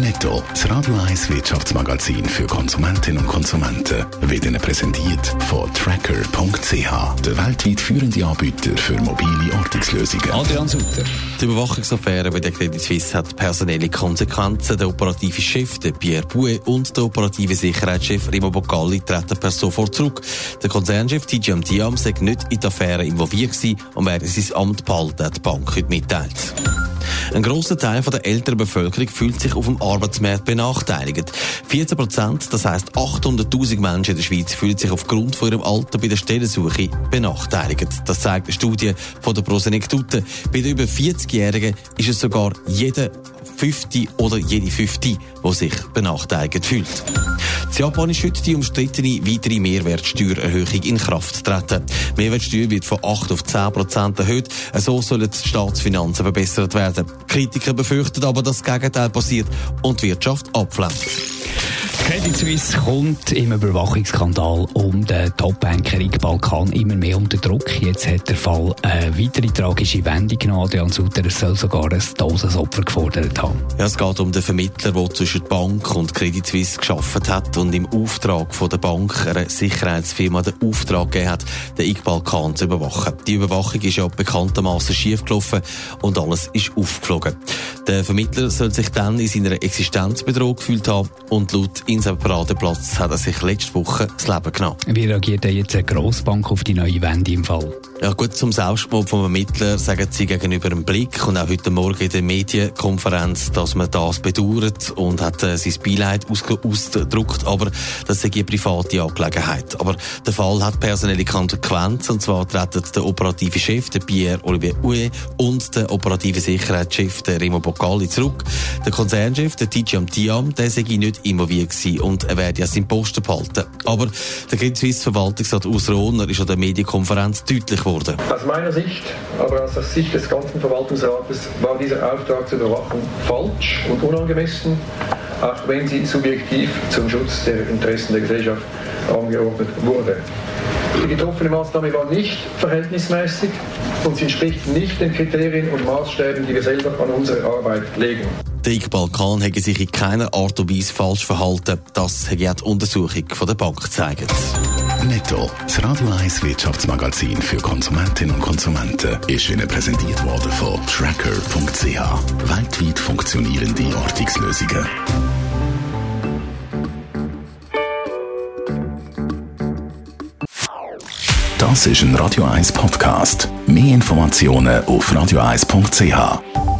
Netto, das Radio 1 Wirtschaftsmagazin für Konsumentinnen und Konsumenten, wird Ihnen präsentiert von Tracker.ch, der weltweit führende Anbieter für mobile Ortungslösungen. Adrian Sutter. Die Überwachungsaffäre bei der Credit Suisse hat personelle Konsequenzen. Der operative Chef, der Pierre Bouet, und der operative Sicherheitschef Rimo Boccalli treten per sofort zurück. Der Konzernchef TGM Diam sei nicht in die Affäre involviert gewesen und werde sein Amt behalten, hat die Bank heute mitteilt. Ein grosser Teil der älteren Bevölkerung fühlt sich auf dem Arbeitsmarkt benachteiligt. 14 Prozent, das heisst 800.000 Menschen in der Schweiz, fühlen sich aufgrund von ihrem Alter bei der Stellensuche benachteiligt. Das zeigt eine Studie von der Prosenektute. Bei den über 40-Jährigen ist es sogar jeder fünfte oder jede fünfte, die sich benachteiligt fühlt. In Japan ist heute die umstrittene weitere Mehrwertsteuererhöhung in Kraft treten. Die Mehrwertsteuer wird von 8 auf 10 Prozent erhöht. So sollen die Staatsfinanzen verbessert werden. Kritiker befürchten aber, dass das Gegenteil passiert und die Wirtschaft abflaut. Credit Suisse kommt im Überwachungsskandal um den Top-Banker Balkan immer mehr unter Druck. Jetzt hat der Fall eine weitere tragische Wendung genommen. Adrian Sutter soll sogar ein Todesopfer gefordert haben. Ja, es geht um den Vermittler, der zwischen der Bank und Credit Suisse geschafft hat und im Auftrag von der Bank einer Sicherheitsfirma den Auftrag gegeben hat, den Iqbalkan zu überwachen. Die Überwachung ist ja bekanntermaßen schiefgelaufen und alles ist aufgeflogen. Der Vermittler soll sich dann in seiner Existenz bedroht gefühlt haben und laut Insel Paradeplatz hat er sich letzte Woche das Leben genommen. Wie reagiert denn jetzt eine Grossbank auf die neue Wende im Fall? Ja gut, zum Selbstmord vom Ermittler sagen sie gegenüber dem Blick und auch heute Morgen in der Medienkonferenz, dass man das bedauert und hat äh, sein Beileid ausgedruckt, aber das sei eine private Angelegenheit. Aber der Fall hat personelle Konsequenzen und zwar treten der operative Chef, der Pierre Olivier Houet und der operative Sicherheitschef, der Remo Boccali zurück. Der Konzernchef, der Tijiam Tiam, der sei nicht involviert gewesen und er werde ja seinen Posten behalten. Aber der Suisse Verwaltungsrat Urs Rohner ist an der Medienkonferenz deutlich geworden. Aus meiner Sicht, aber aus der Sicht des ganzen Verwaltungsrates, war dieser Auftrag zur Überwachung falsch und unangemessen, auch wenn sie subjektiv zum Schutz der Interessen der Gesellschaft angeordnet wurde. Die getroffene Maßnahme war nicht verhältnismäßig und sie entspricht nicht den Kriterien und Maßstäben, die wir selber an unsere Arbeit legen. Der Balkan hätte sich in keiner Art und Weise falsch verhalten. Das hat die Untersuchung von der Bank gezeigt. Netto, das Radio 1 Wirtschaftsmagazin für Konsumentinnen und Konsumenten, ist Ihnen präsentiert worden von Tracker.ch. Weltweit funktionierende Ortungslösungen. Das ist ein Radio 1 Podcast. Mehr Informationen auf radio1.ch.